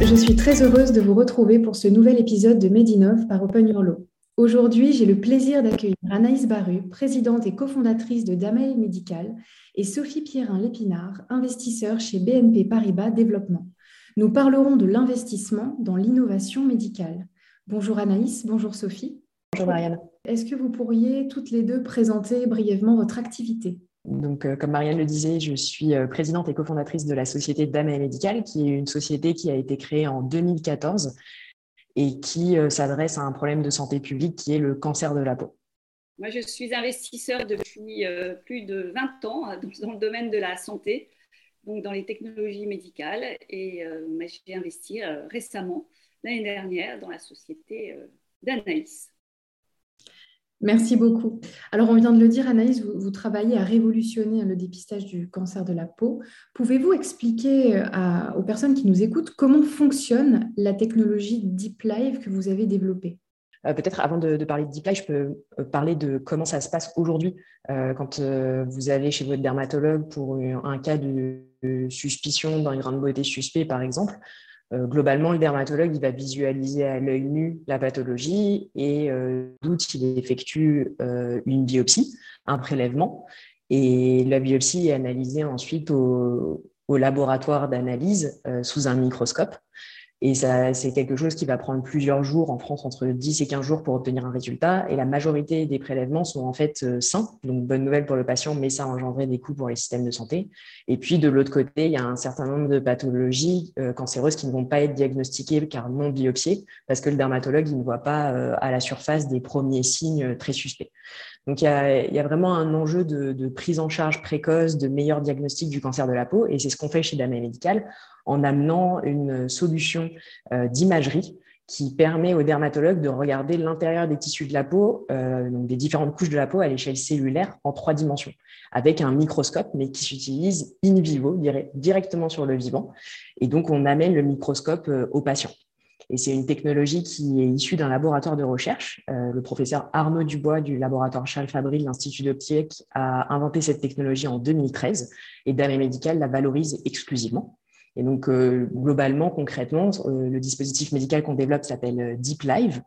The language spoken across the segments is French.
je suis très heureuse de vous retrouver pour ce nouvel épisode de Medinov par Open Your Law. Aujourd'hui, j'ai le plaisir d'accueillir Anaïs Baru, présidente et cofondatrice de Damael Médical, et Sophie Pierrin-Lépinard, investisseur chez BNP Paribas Développement. Nous parlerons de l'investissement dans l'innovation médicale. Bonjour Anaïs, bonjour Sophie. Bonjour Marianne. Est-ce que vous pourriez toutes les deux présenter brièvement votre activité? Donc, euh, comme Marianne le disait, je suis euh, présidente et cofondatrice de la société Damael Médical, qui est une société qui a été créée en 2014 et qui euh, s'adresse à un problème de santé publique qui est le cancer de la peau. Moi, je suis investisseur depuis plus de 20 ans dans le domaine de la santé, donc dans les technologies médicales. Et j'ai investi récemment, l'année dernière, dans la société d'Anaïs. Merci beaucoup. Alors, on vient de le dire, Anaïs, vous, travaillez à révolutionner le dépistage du cancer de la peau. Pouvez-vous expliquer euh, aux personnes qui nous écoutent comment fonctionne la technologie Deep Live que vous avez développée? Euh, Peut-être avant de, parler de Deep Live, je peux euh, parler de comment ça se passe aujourd'hui quand vous allez chez votre dermatologue pour un, cas de, suspicion d'un grain de beauté suspect, par exemple. Euh, globalement, le dermatologue va visualiser à l'œil nu la pathologie et euh, doute il effectue euh, une biopsie, un prélèvement. Et la biopsie est analysée ensuite au laboratoire d'analyse sous un microscope. Et ça, c'est quelque chose qui va prendre plusieurs jours en France, entre 10 et 15 jours pour obtenir un résultat. Et la majorité des prélèvements sont en fait euh, sains. Donc, bonne nouvelle pour le patient, mais ça a des coûts pour les systèmes de santé. Et puis, de l'autre côté, il y a un certain nombre de pathologies euh, cancéreuses qui ne vont pas être diagnostiquées car non biopsiées, parce que le dermatologue, ne voit pas euh, à la surface des premiers signes très suspects. Donc, il y a, vraiment un enjeu de, prise en charge précoce, de meilleur diagnostic du cancer de la peau. Et c'est ce qu'on fait chez Damé Médical en amenant une solution euh, d'imagerie qui permet aux dermatologues de regarder l'intérieur des tissus de la peau, euh, donc des différentes couches de la peau à l'échelle cellulaire en trois dimensions, avec un microscope, mais qui s'utilise in vivo, directement sur le vivant. Et donc, on amène le microscope euh, au patient. Et c'est une technologie qui est issue d'un laboratoire de recherche. le professeur Arnaud Dubois du laboratoire Charles Fabry de l'Institut d'Optique a inventé cette technologie en 2013 et Dame Médical la valorise exclusivement. Et donc, euh, globalement, concrètement, euh, le dispositif médical qu'on développe s'appelle euh, Deep Live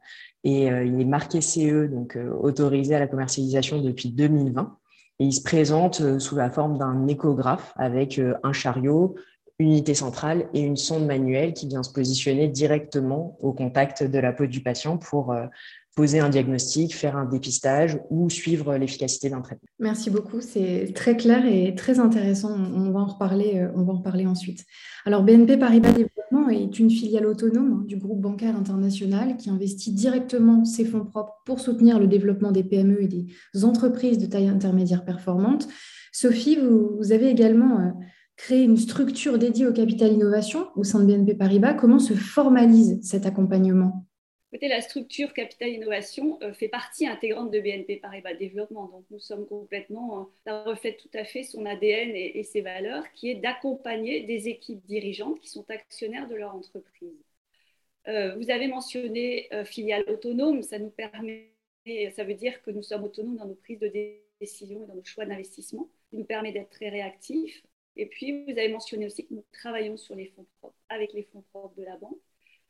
et il est marqué CE, donc autorisé à la commercialisation depuis 2020. Et il se présente sous la forme d'un échographe avec un chariot, unité centrale et une sonde manuelle qui vient se positionner directement au contact de la peau du patient pour poser un diagnostic, faire un dépistage ou suivre l'efficacité d'un traitement. Merci beaucoup, c'est très clair et très intéressant. On va en reparler, euh, on va en reparler ensuite. Alors BNP Paribas Développement est une filiale autonome hein, du groupe bancaire international qui investit directement ses fonds propres pour soutenir le développement des PME et des entreprises de taille intermédiaire performante. Sophie, vous, avez également créé une structure dédiée au capital innovation au sein de BNP Paribas. Comment se formalise cet accompagnement? La structure Capital Innovation euh, fait partie intégrante de BNP Paribas Développement. Donc, nous sommes complètement, ça euh, reflète tout à fait son ADN et, ses valeurs, qui est d'accompagner des équipes dirigeantes qui sont actionnaires de leur entreprise. Euh, vous avez mentionné filiale autonome, ça nous permet, ça veut dire que nous sommes autonomes dans nos prises de décision et dans nos choix d'investissement, qui nous permet d'être très réactifs. Et puis, vous avez mentionné aussi que nous travaillons sur les fonds propres, avec les fonds propres de la banque.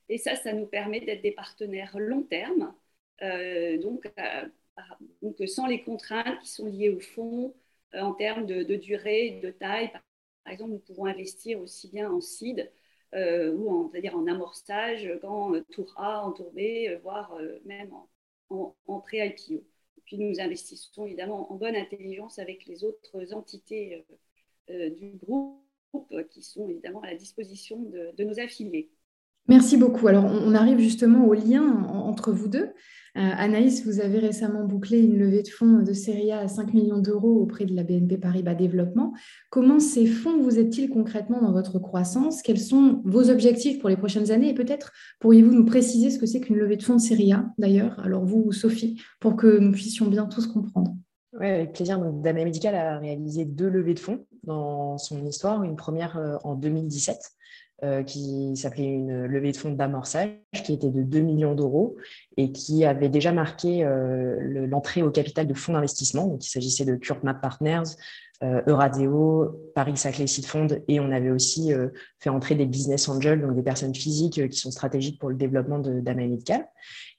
Et ça, ça nous permet d'être des partenaires long terme, euh, donc, euh, donc, sans les contraintes qui sont liées au fonds euh, en termes de, durée, de taille. Par exemple, nous pouvons investir aussi bien en seed ou en, c'est-à-dire en amorçage qu'en tour A, en tour B, voire même en, en pré-IPO. Puis nous investissons évidemment en bonne intelligence avec les autres entités du groupe qui sont évidemment à la disposition de nos affiliés. Merci beaucoup. Alors, on arrive justement au lien entre vous deux. Euh, Anaïs, vous avez récemment bouclé une levée de fonds de série A à 5 millions d'euros auprès de la BNP Paribas Développement. Comment ces fonds vous aident-ils concrètement dans votre croissance? Quels sont vos objectifs pour les prochaines années? Et peut-être pourriez-vous nous préciser ce que c'est qu'une levée de fonds de série A, d'ailleurs, alors vous ou Sophie, pour que nous puissions bien tous comprendre. Oui, avec plaisir. Donc, Dame Médical a réalisé deux levées de fonds dans son histoire. Une première euh, en 2017 euh, qui s'appelait une levée de fonds d'amorçage, qui était de 2 millions d'euros et qui avait déjà marqué euh, l'entrée au capital de fonds d'investissement. Donc, il s'agissait de CureMap Partners, Eurazeo, Paris Saclay Seed Fund et on avait aussi fait entrer des business angels, donc des personnes physiques qui sont stratégiques pour le développement d'AMA Médical.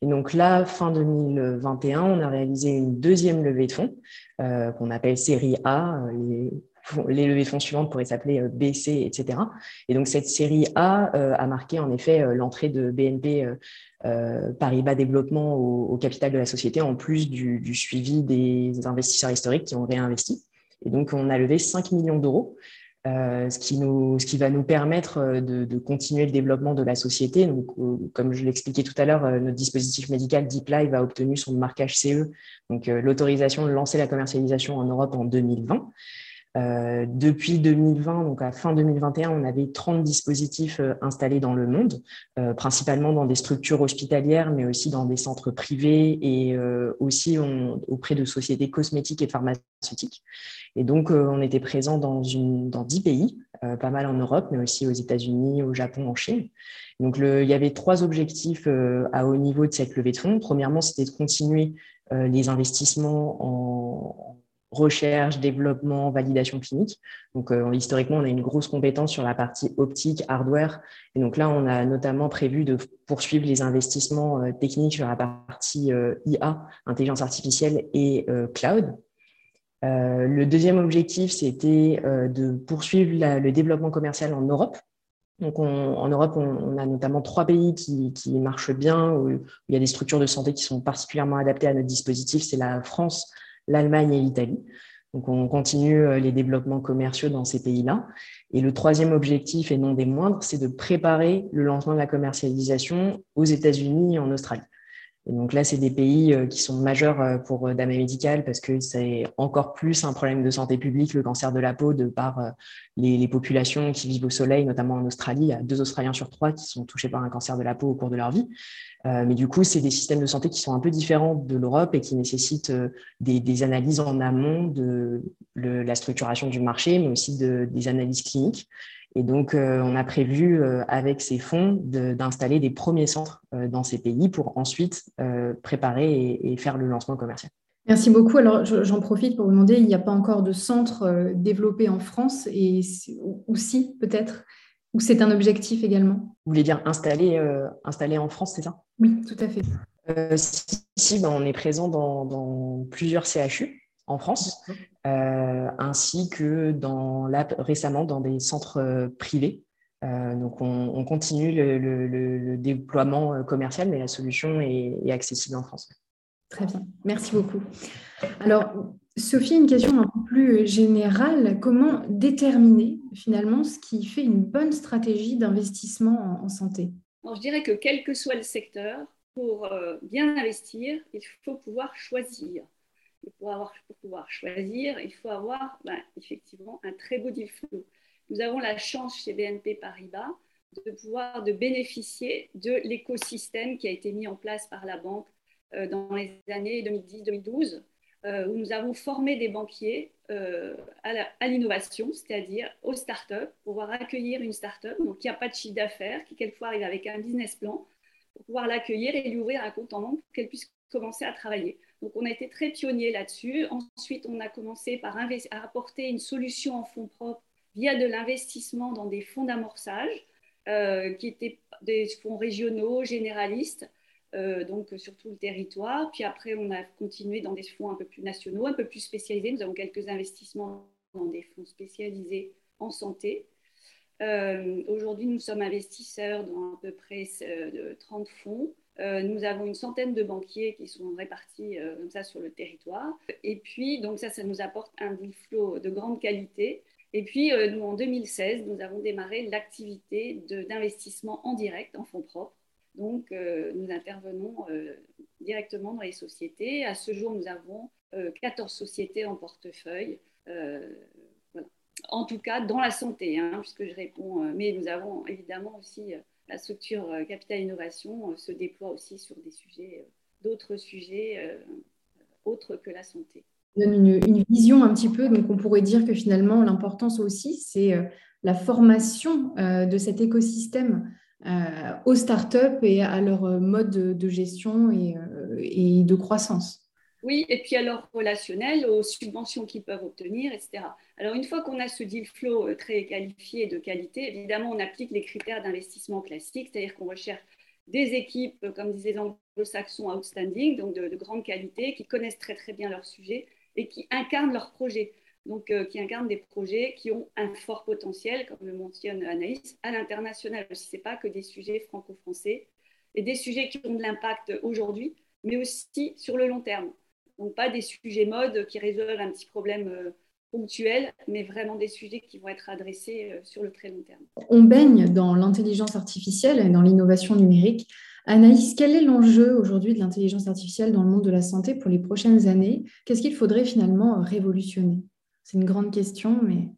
Et donc là, fin 2021, on a réalisé une deuxième levée de fonds qu'on appelle série A. Les, les levées de fonds suivantes pourraient s'appeler B, C, etc. Et donc cette série A a marqué en effet l'entrée de BNP euh, Paribas Développement au, capital de la société, en plus du, suivi des investisseurs historiques qui ont réinvesti. Et donc, on a levé 5 millions d'euros, euh, ce, qui va nous permettre euh, de, continuer le développement de la société. Donc, comme je l'expliquais tout à l'heure, notre dispositif médical DeepLive a obtenu son marquage CE, donc l'autorisation de lancer la commercialisation en Europe en 2020. Euh, depuis 2020, donc à fin 2021, on avait 30 dispositifs euh, installés dans le monde, euh, principalement dans des structures hospitalières, mais aussi dans des centres privés et aussi auprès de sociétés cosmétiques et pharmaceutiques. Et donc, on était présent dans, une, dans 10 pays, pas mal en Europe, mais aussi aux États-Unis, au Japon, en Chine. Donc, le, il y avait trois objectifs à haut niveau de cette levée de fonds. Premièrement, c'était de continuer les investissements en recherche, développement, validation clinique. Donc, euh, historiquement, on a une grosse compétence sur la partie optique, hardware. Et donc là, on a notamment prévu de poursuivre les investissements euh, techniques sur la partie euh, IA, intelligence artificielle et cloud. le deuxième objectif, c'était de poursuivre le développement commercial en Europe. Donc, en Europe, on, a notamment trois pays qui, qui marchent bien, où, il y a des structures de santé qui sont particulièrement adaptées à notre dispositif. C'est la France, l'Allemagne et l'Italie. Donc, on continue euh, les développements commerciaux dans ces pays-là. Et le troisième objectif, et non des moindres, c'est de préparer le lancement de la commercialisation aux États-Unis et en Australie. Et donc là, c'est des pays euh, qui sont majeurs euh, pour Dame Médical parce que c'est encore plus un problème de santé publique, le cancer de la peau, de par les, populations qui vivent au soleil, notamment en Australie. Il y a deux Australiens sur trois qui sont touchés par un cancer de la peau au cours de leur vie. Euh, mais du coup, c'est des systèmes de santé qui sont un peu différents de l'Europe et qui nécessitent euh, des, analyses en amont de la structuration du marché, mais aussi de, des analyses cliniques. Et donc, euh, on a prévu avec ces fonds d'installer des premiers centres dans ces pays pour ensuite préparer et, faire le lancement commercial. Merci beaucoup. Alors, j'en profite pour vous demander, il n'y a pas encore de centre développé en France et aussi peut-être ou c'est un objectif également? Vous voulez dire installé, euh, installé en France, c'est ça? Oui, tout à fait. Euh, si, ben, on est présent dans, plusieurs CHU en France, euh, ainsi que dans, récemment dans des centres privés. donc, on, continue le, déploiement commercial, mais la solution est, est accessible en France. Très bien, merci beaucoup. Alors, Sophie, une question un peu plus générale. Comment déterminer finalement ce qui fait une bonne stratégie d'investissement en, santé? Je dirais que quel que soit le secteur, pour euh, bien investir, il faut pouvoir choisir. Pour, avoir, pour pouvoir choisir, il faut avoir ben, effectivement un très beau deal flow. Nous avons la chance chez BNP Paribas de pouvoir de bénéficier de l'écosystème qui a été mis en place par la banque euh, dans les années 2010-2012 euh, où nous avons formé des banquiers euh, à l'innovation, c'est-à-dire aux startups, pour pouvoir accueillir une startup donc qui n'a pas de chiffre d'affaires, qui quelquefois arrive avec un business plan, pour pouvoir l'accueillir et lui ouvrir un compte en banque pour qu'elle puisse commencer à travailler. Donc on a été très pionniers là-dessus. Ensuite, on a commencé par à apporter une solution en fonds propres via de l'investissement dans des fonds d'amorçage, euh, qui étaient des fonds régionaux, généralistes, euh, donc sur tout le territoire. Puis après, on a continué dans des fonds un peu plus nationaux, un peu plus spécialisés. Nous avons quelques investissements dans des fonds spécialisés en santé. Euh, aujourd'hui, nous sommes investisseurs dans à peu près 30 euh, nous avons une centaine de banquiers qui sont répartis comme ça sur le territoire. Et puis, donc ça, ça nous apporte un deal de grande qualité. Et puis, nous, en 2016, nous avons démarré l'activité d'investissement en direct, en fonds propres. Donc, euh, nous intervenons euh, directement dans les sociétés. À ce jour, nous avons 14 euh, sociétés en portefeuille. En tout cas, dans la santé, hein, puisque je réponds. mais nous avons évidemment aussi la structure Capital Innovation se déploie aussi sur des sujets, d'autres sujets autres que la santé. Une, vision un petit peu. Donc, on pourrait dire que finalement, l'importance aussi, c'est la formation de cet écosystème euh, aux startups et à leur mode de, gestion euh, et, de croissance. Oui, et puis leur relationnel, aux subventions qu'ils peuvent obtenir, etc. Alors une fois qu'on a ce deal flow euh, très qualifié de qualité, évidemment, on applique les critères d'investissement classiques, c'est-à-dire qu'on recherche des équipes, euh, comme disaient les anglo-saxons, outstanding, donc de, grande qualité, qui connaissent très très bien leur sujet et qui incarnent leurs projets. Donc, euh, qui incarnent des projets qui ont un fort potentiel, comme le mentionne Anaïs, à l'international. Ce n'est pas que des sujets franco-français, et des sujets qui ont de l'impact aujourd'hui, mais aussi sur le long terme. Donc, pas des sujets mode qui résolvent un petit problème euh, ponctuel, mais vraiment des sujets qui vont être adressés sur le très long terme. On baigne dans l'intelligence artificielle et dans l'innovation numérique. Anaïs, quel est l'enjeu aujourd'hui de l'intelligence artificielle dans le monde de la santé pour les prochaines années? Qu'est-ce qu'il faudrait finalement révolutionner? C'est une grande question, mais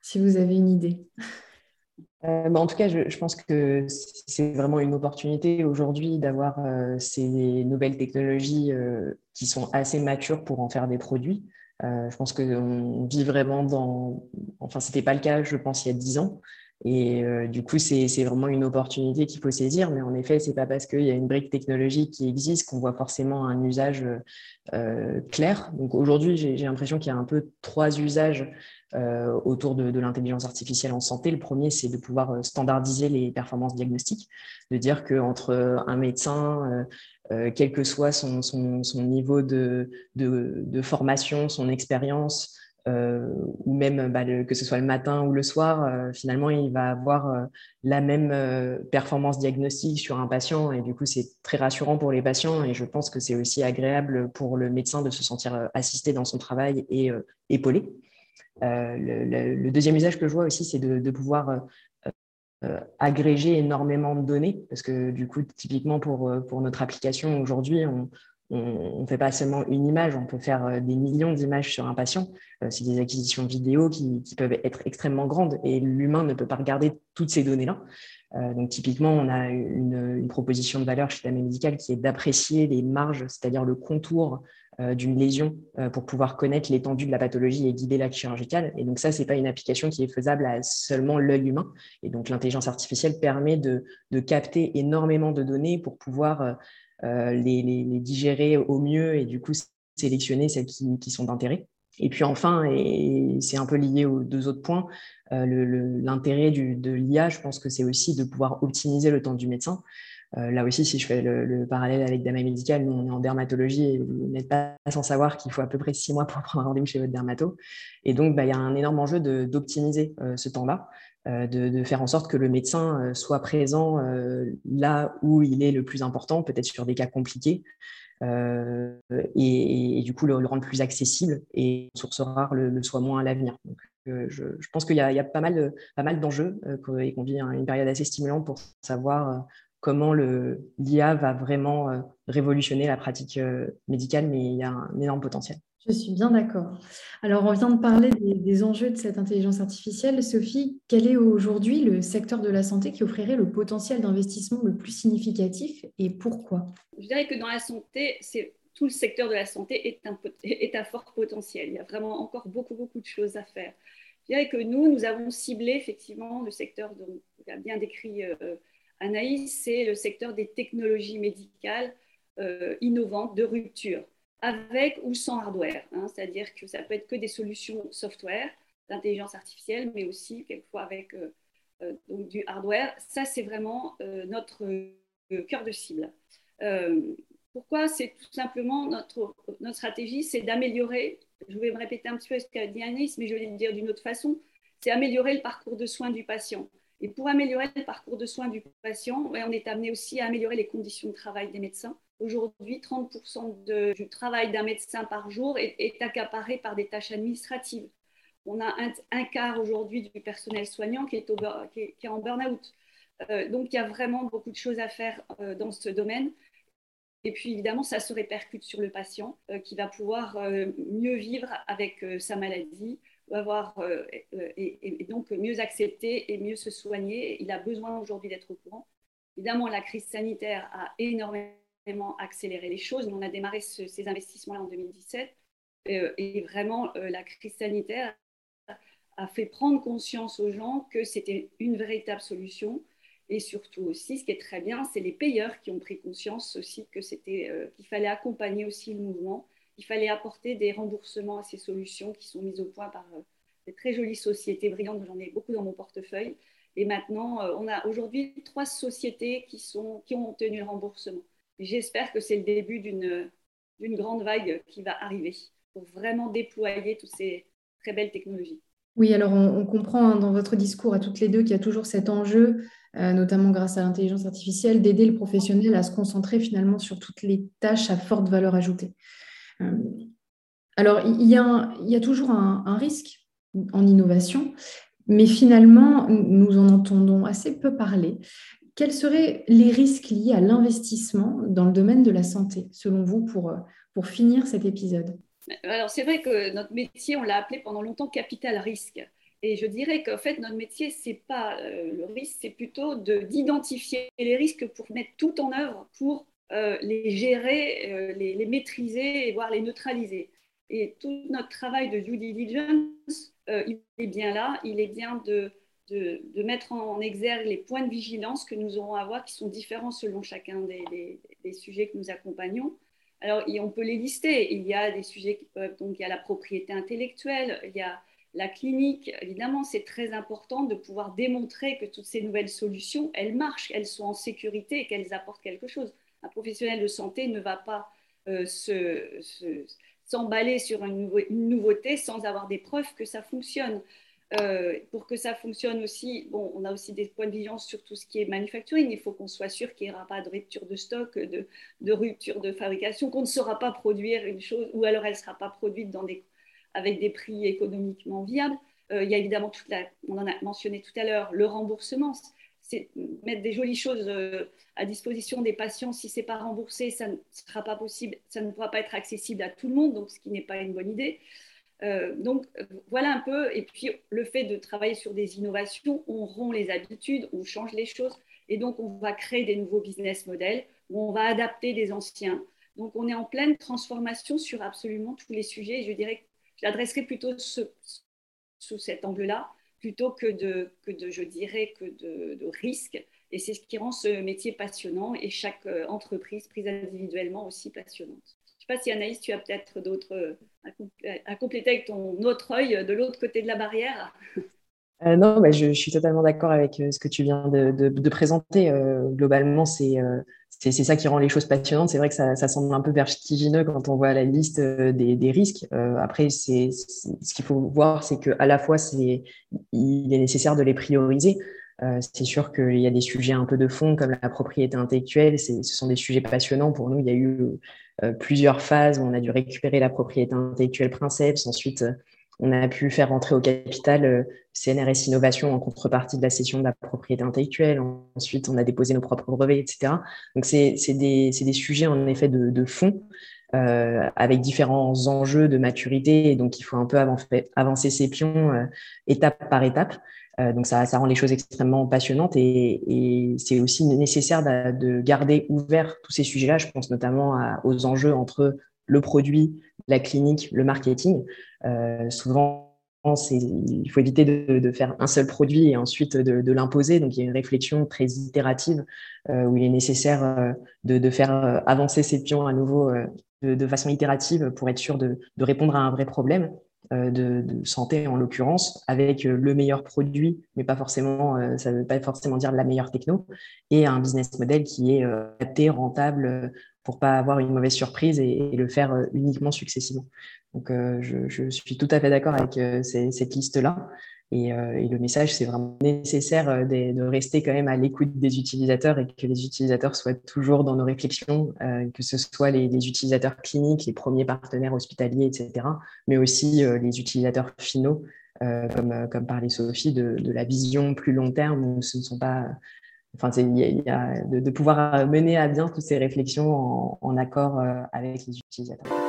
si vous avez une idée. Euh, en tout cas, je, pense que c'est vraiment une opportunité aujourd'hui d'avoir euh, ces nouvelles technologies euh, qui sont assez matures pour en faire des produits. je pense qu'on vit vraiment dans... Enfin, ce n'était pas le cas, je pense, il y a dix ans. Et du coup, c'est vraiment une opportunité qu'il faut saisir. Mais en effet, c'est pas parce qu'il y a une brique technologique qui existe qu'on voit forcément un usage clair. Donc aujourd'hui, j'ai l'impression qu'il y a un peu trois usages euh, autour de, l'intelligence artificielle en santé. Le premier, c'est de pouvoir standardiser les performances diagnostiques, de dire qu'entre un médecin, quel que soit son, niveau de, formation, son expérience, euh, ou même bah, que ce soit le matin ou le soir, euh, finalement, il va avoir euh, la même performance diagnostique sur un patient. Et du coup, c'est très rassurant pour les patients. Et je pense que c'est aussi agréable pour le médecin de se sentir assisté dans son travail et épaulé. Le, deuxième usage que je vois aussi, c'est de, pouvoir agréger énormément de données. Parce que du coup, typiquement pour, pour notre application aujourd'hui, on, on ne fait pas seulement une image, on peut faire euh, des millions d'images sur un patient. Euh, c'est des acquisitions vidéo qui, peuvent être extrêmement grandes et l'humain ne peut pas regarder toutes ces données-là. Euh, donc typiquement, on a une, proposition de valeur chez la médicale qui est d'apprécier les marges, c'est-à-dire le contour d'une lésion pour pouvoir connaître l'étendue de la pathologie et guider l'acte chirurgicale. Et donc ça, ce n'est pas une application qui est faisable à seulement l'œil humain. Et donc l'intelligence artificielle permet de, de, capter énormément de données pour pouvoir euh, les, digérer au mieux et du coup sélectionner celles qui, sont d'intérêt. Et puis enfin, et c'est un peu lié aux deux autres points, euh, l'intérêt de l'IA, je pense que c'est aussi de pouvoir optimiser le temps du médecin. Euh, là aussi, si je fais le, parallèle avec Dama Médical, nous on est en dermatologie et vous n'êtes pas sans savoir qu'il faut à peu près six mois pour prendre un rendez-vous chez votre dermato. Et donc, bah, il y a un énorme enjeu d'optimiser ce temps-là. Euh, de, faire en sorte que le médecin euh, soit présent euh, là où il est le plus important, peut-être sur des cas compliqués, et, du coup le, rendre plus accessible et source rare le, soit moins à l'avenir. Je, pense qu'il y, a pas mal, pas mal d'enjeux et qu'on vit une période assez stimulante pour savoir comment l'IA va vraiment révolutionner la pratique médicale, mais il y a un énorme potentiel. Je suis bien d'accord. Alors, on vient de parler des, enjeux de cette intelligence artificielle. Sophie, quel est aujourd'hui le secteur de la santé qui offrirait le potentiel d'investissement le plus significatif et pourquoi? Je dirais que dans la santé, c'est tout le secteur de la santé est un, est un fort potentiel. Il y a vraiment encore beaucoup, beaucoup de choses à faire. Je dirais que nous, nous avons ciblé effectivement le secteur dont a bien décrit euh, Anaïs, c'est le secteur des technologies médicales euh, innovantes de rupture avec ou sans hardware. Hein. C'est-à-dire que ça peut être que des solutions software, d'intelligence artificielle, mais aussi quelquefois avec euh, euh, du hardware. Ça, c'est vraiment notre cœur de cible. pourquoi C'est tout simplement notre, notre stratégie, c'est d'améliorer, je vais me répéter un petit peu ce qu'a dit Anis, mais je vais le dire d'une autre façon, c'est améliorer le parcours de soins du patient. Et pour améliorer le parcours de soins du patient, on est amené aussi à améliorer les conditions de travail des médecins. Aujourd'hui, 30% du travail d'un médecin par jour est, accaparé par des tâches administratives. On a un, quart aujourd'hui du personnel soignant qui est, en burn-out. Euh, donc, il y a vraiment beaucoup de choses à faire euh, dans ce domaine. Et puis, évidemment, ça se répercute sur le patient euh, qui va pouvoir mieux vivre avec sa maladie, avoir, et, et, donc mieux accepter et mieux se soigner. Il a besoin aujourd'hui d'être au courant. Évidemment, la crise sanitaire a énormément accélérer les choses. on a démarré ces investissements-là en 2017. Euh, et vraiment, euh, la crise sanitaire a fait prendre conscience aux gens que c'était une véritable solution. Et surtout aussi, ce qui est très bien, c'est les payeurs qui ont pris conscience aussi euh, qu'il fallait accompagner aussi le mouvement il fallait apporter des remboursements à ces solutions qui sont mises au point par des très jolies sociétés brillantes, j'en ai beaucoup dans mon portefeuille. Et maintenant, on a aujourd'hui trois sociétés qui, sont, qui ont obtenu le remboursement. J'espère que c'est le début d'une grande vague qui va arriver pour vraiment déployer toutes ces très belles technologies. Oui, alors on, comprend hein, dans votre discours à toutes les deux qu'il y a toujours cet enjeu, euh, notamment grâce à l'intelligence artificielle, d'aider le professionnel à se concentrer finalement sur toutes les tâches à forte valeur ajoutée. Euh, alors, il y, a, toujours un, risque en innovation, mais finalement, nous en entendons assez peu parler. Quels seraient les risques liés à l'investissement dans le domaine de la santé, selon vous, pour, finir cet épisode? Alors, c'est vrai que notre métier, on l'a appelé pendant longtemps capital risque. Et je dirais qu'en fait, notre métier, ce n'est pas euh, le risque, c'est plutôt d'identifier les risques pour mettre tout en œuvre pour euh, les gérer, euh, les, maîtriser et voire les neutraliser. Et tout notre travail de due diligence, il est bien là, il est bien de, de, mettre en, exergue les points de vigilance que nous aurons à avoir, qui sont différents selon chacun des, des sujets que nous accompagnons. Alors, on peut les lister. Il y a des sujets donc il y a la propriété intellectuelle, il y a la clinique. Évidemment, c'est très important de pouvoir démontrer que toutes ces nouvelles solutions, elles marchent, elles sont en sécurité et qu'elles apportent quelque chose. Un professionnel de santé ne va pas euh, s'emballer sur une, nouveauté sans avoir des preuves que ça fonctionne. Euh, pour que ça fonctionne aussi, bon, on a aussi des points de vigilance sur tout ce qui est manufacturing. Il faut qu'on soit sûr qu'il n'y aura pas de rupture de stock, de, rupture de fabrication, qu'on ne saura pas produire une chose, ou alors elle ne sera pas produite dans des, avec des prix économiquement viables. Euh, il y a évidemment toute la, on en a mentionné tout à l'heure, le remboursement. C'est mettre des jolies choses euh, à disposition des patients. Si ce n'est pas remboursé, ça ne sera pas possible, ça ne pourra pas être accessible à tout le monde, donc ce qui n'est pas une bonne idée. Euh, donc voilà un peu, et puis le fait de travailler sur des innovations, on rompt les habitudes, on change les choses, et donc on va créer des nouveaux business models, où on va adapter des anciens. Donc on est en pleine transformation sur absolument tous les sujets, et je dirais je l'adresserai plutôt sous cet angle-là, plutôt que de, que de, je dirais, que de, risques. Et c'est ce qui rend ce métier passionnant et chaque euh, entreprise prise individuellement aussi passionnante. Je ne sais pas si Anaïs, tu as peut-être d'autres euh, à, compléter avec ton autre œil de l'autre côté de la barrière. Euh, non, bah, je, suis totalement d'accord avec euh, ce que tu viens de, présenter. globalement, c'est c'est ça qui rend les choses passionnantes. C'est vrai que ça, semble un peu vertigineux quand on voit la liste des, risques. après, c'est ce qu'il faut voir, c'est qu'à la fois, c'est il est nécessaire de les prioriser. c'est sûr qu'il y a des sujets un peu de fond comme la propriété intellectuelle. Ce sont des sujets passionnants pour nous. Il y a eu euh, plusieurs phases où on a dû récupérer la propriété intellectuelle Princeps. Ensuite, euh, on a pu faire rentrer au capital euh, CNRS Innovation en contrepartie de la cession de la propriété intellectuelle. Ensuite, on a déposé nos propres brevets, etc. Donc, c'est des, sujets en effet de, fond euh, avec différents enjeux de maturité. Donc, il faut un peu avancer, ses pions euh, étape par étape. Donc, ça, rend les choses extrêmement passionnantes et, c'est aussi nécessaire de, de, garder ouvert tous ces sujets-là. Je pense notamment aux enjeux entre le produit, la clinique, le marketing. Euh, souvent, il faut éviter de, faire un seul produit et ensuite de, l'imposer. Donc, il y a une réflexion très itérative euh, où il est nécessaire euh, de, de, faire avancer ces pions à nouveau de, façon itérative pour être sûr de, répondre à un vrai problème. De, santé en l'occurrence, avec le meilleur produit, mais pas forcément, ça ne veut pas forcément dire la meilleure techno, et un business model qui est adapté, rentable, pour pas avoir une mauvaise surprise et, le faire uniquement successivement. Donc, je, je, suis tout à fait d'accord avec cette liste-là. Euh, et, le message, c'est vraiment nécessaire euh, de, rester quand même à l'écoute des utilisateurs et que les utilisateurs soient toujours dans nos réflexions, euh, que ce soit les, utilisateurs cliniques, les premiers partenaires hospitaliers, etc., mais aussi les utilisateurs finaux, comme, comme parlait Sophie, de, la vision plus long terme, où ce ne sont pas... Enfin, de, pouvoir mener à bien toutes ces réflexions en accord avec les utilisateurs.